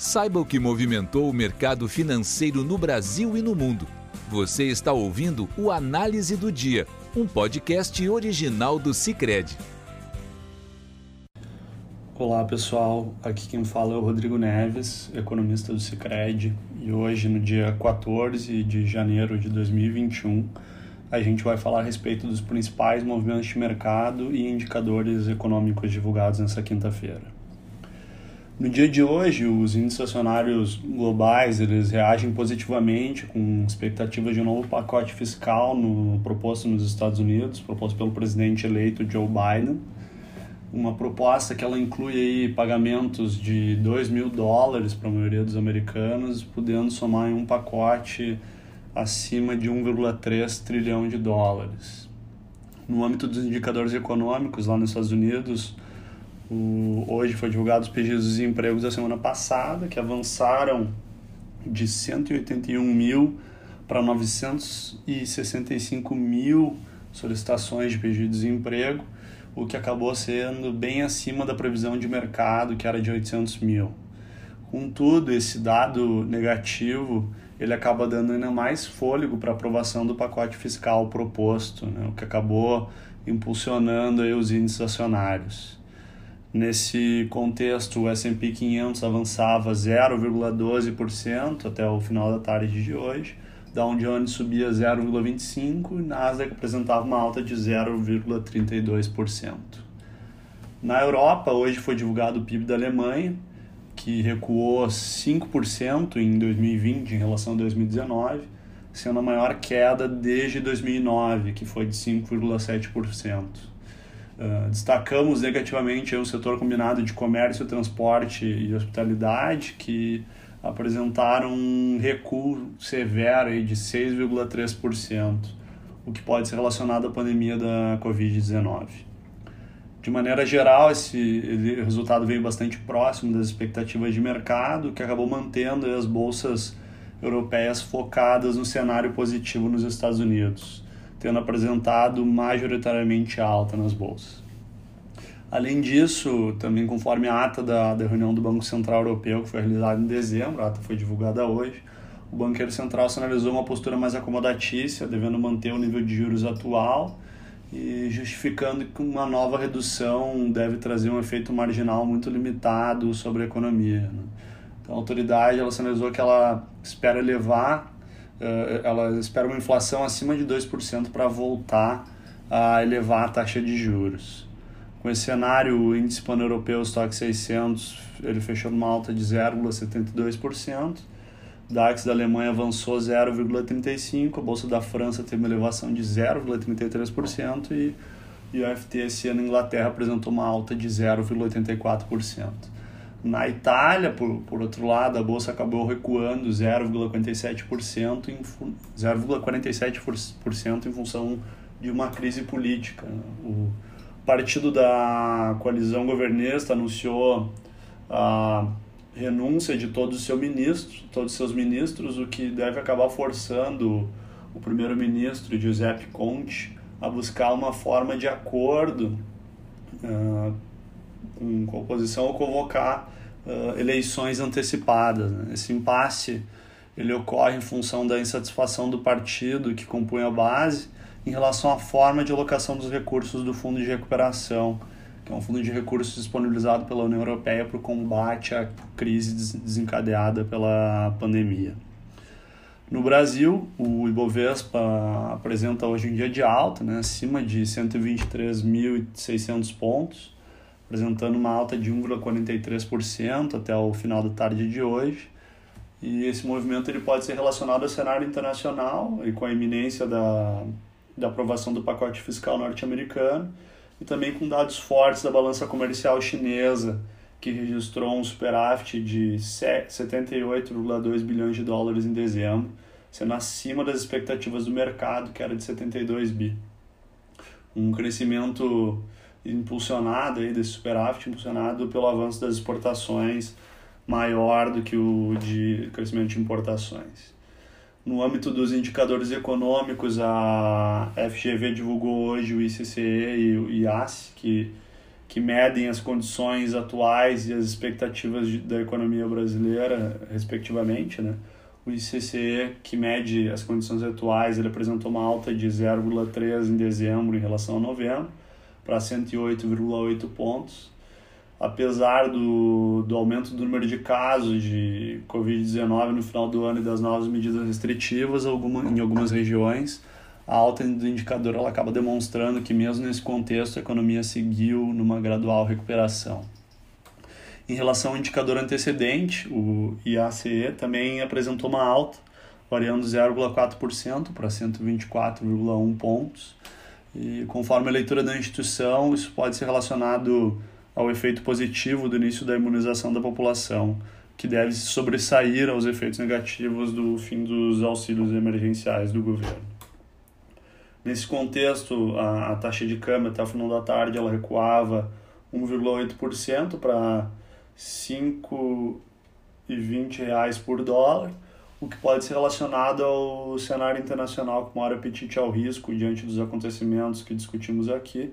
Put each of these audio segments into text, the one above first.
Saiba o que movimentou o mercado financeiro no Brasil e no mundo. Você está ouvindo o Análise do Dia, um podcast original do Cicred. Olá pessoal, aqui quem fala é o Rodrigo Neves, economista do Cicred, e hoje, no dia 14 de janeiro de 2021, a gente vai falar a respeito dos principais movimentos de mercado e indicadores econômicos divulgados nessa quinta-feira. No dia de hoje, os índices acionários globais eles reagem positivamente com expectativa de um novo pacote fiscal no, proposto nos Estados Unidos, proposto pelo presidente eleito Joe Biden. Uma proposta que ela inclui aí pagamentos de 2 mil dólares para a maioria dos americanos, podendo somar em um pacote acima de 1,3 trilhão de dólares. No âmbito dos indicadores econômicos, lá nos Estados Unidos, o, hoje foi divulgado os pedidos de desemprego da semana passada, que avançaram de 181 mil para 965 mil solicitações de pedido de desemprego, o que acabou sendo bem acima da previsão de mercado, que era de 800 mil. Contudo, esse dado negativo ele acaba dando ainda mais fôlego para a aprovação do pacote fiscal proposto, né, o que acabou impulsionando aí os índices acionários. Nesse contexto, o S&P 500 avançava 0,12% até o final da tarde de hoje, Dow Jones subia 0,25% e Nasdaq apresentava uma alta de 0,32%. Na Europa, hoje foi divulgado o PIB da Alemanha, que recuou 5% em 2020 em relação a 2019, sendo a maior queda desde 2009, que foi de 5,7%. Uh, destacamos negativamente o setor combinado de comércio, transporte e hospitalidade, que apresentaram um recuo severo aí de 6,3%, o que pode ser relacionado à pandemia da Covid-19 de maneira geral, esse resultado veio bastante próximo das expectativas de mercado, que acabou mantendo as bolsas europeias focadas no cenário positivo nos Estados Unidos, tendo apresentado majoritariamente alta nas bolsas. Além disso, também conforme a ata da, da reunião do Banco Central Europeu, que foi realizada em dezembro, a ata foi divulgada hoje, o banqueiro central sinalizou uma postura mais acomodatícia, devendo manter o nível de juros atual e justificando que uma nova redução deve trazer um efeito marginal muito limitado sobre a economia. Né? Então, a autoridade ela sinalizou que ela espera elevar, eh, ela espera uma inflação acima de 2% para voltar a elevar a taxa de juros. Com esse cenário, o índice pan-europeu, Stock 600, ele fechou numa alta de 0,72%, DAX da Alemanha avançou 0,35%, a Bolsa da França teve uma elevação de 0,33% e, e o FTSE na Inglaterra apresentou uma alta de 0,84%. Na Itália, por, por outro lado, a bolsa acabou recuando 0,47% em 0,47% em função de uma crise política. O partido da coalizão governista anunciou a renúncia de todos os seus ministros, todos os seus ministros, o que deve acabar forçando o primeiro-ministro Giuseppe Conte a buscar uma forma de acordo uh, com a oposição ou convocar uh, eleições antecipadas. Né? Esse impasse ele ocorre em função da insatisfação do partido que compõe a base em relação à forma de alocação dos recursos do Fundo de Recuperação que é um fundo de recursos disponibilizado pela União Europeia para o combate à crise desencadeada pela pandemia. No Brasil, o Ibovespa apresenta hoje um dia de alta, né, acima de 123.600 pontos, apresentando uma alta de 1,43% até o final da tarde de hoje. E esse movimento ele pode ser relacionado ao cenário internacional e com a iminência da, da aprovação do pacote fiscal norte-americano e também com dados fortes da balança comercial chinesa, que registrou um superávit de 78,2 bilhões de dólares em dezembro, sendo acima das expectativas do mercado, que era de 72 bi. Um crescimento impulsionado aí desse superávit, impulsionado pelo avanço das exportações maior do que o de crescimento de importações. No âmbito dos indicadores econômicos, a FGV divulgou hoje o ICCE e o IAS, que que medem as condições atuais e as expectativas de, da economia brasileira, respectivamente, né? O ICCE, que mede as condições atuais, ele apresentou uma alta de 0,3 em dezembro em relação a novembro, para 108,8 pontos. Apesar do, do aumento do número de casos de Covid-19 no final do ano e das novas medidas restritivas alguma, em algumas regiões, a alta do indicador ela acaba demonstrando que, mesmo nesse contexto, a economia seguiu numa gradual recuperação. Em relação ao indicador antecedente, o IACE também apresentou uma alta, variando 0,4% para 124,1 pontos. E conforme a leitura da instituição, isso pode ser relacionado ao efeito positivo do início da imunização da população, que deve sobressair aos efeitos negativos do fim dos auxílios emergenciais do governo. Nesse contexto, a, a taxa de câmbio até o final da tarde ela recuava 1,8% para R$ 5,20 por dólar, o que pode ser relacionado ao cenário internacional com maior apetite ao risco diante dos acontecimentos que discutimos aqui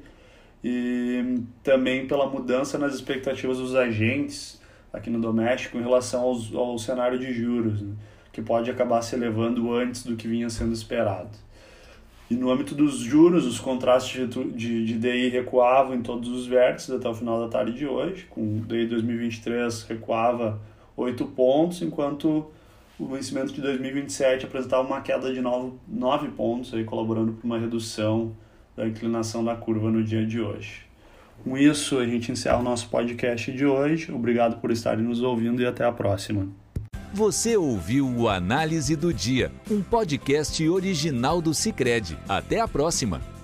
e também pela mudança nas expectativas dos agentes aqui no doméstico em relação aos, ao cenário de juros, né, que pode acabar se elevando antes do que vinha sendo esperado. E no âmbito dos juros, os contratos de, de, de DI recuavam em todos os vértices até o final da tarde de hoje, com o DI 2023 recuava 8 pontos, enquanto o vencimento de 2027 apresentava uma queda de 9, 9 pontos, aí, colaborando para uma redução da inclinação da curva no dia de hoje. Com isso, a gente encerra o nosso podcast de hoje. Obrigado por estarem nos ouvindo e até a próxima. Você ouviu o Análise do Dia, um podcast original do Cicred. Até a próxima!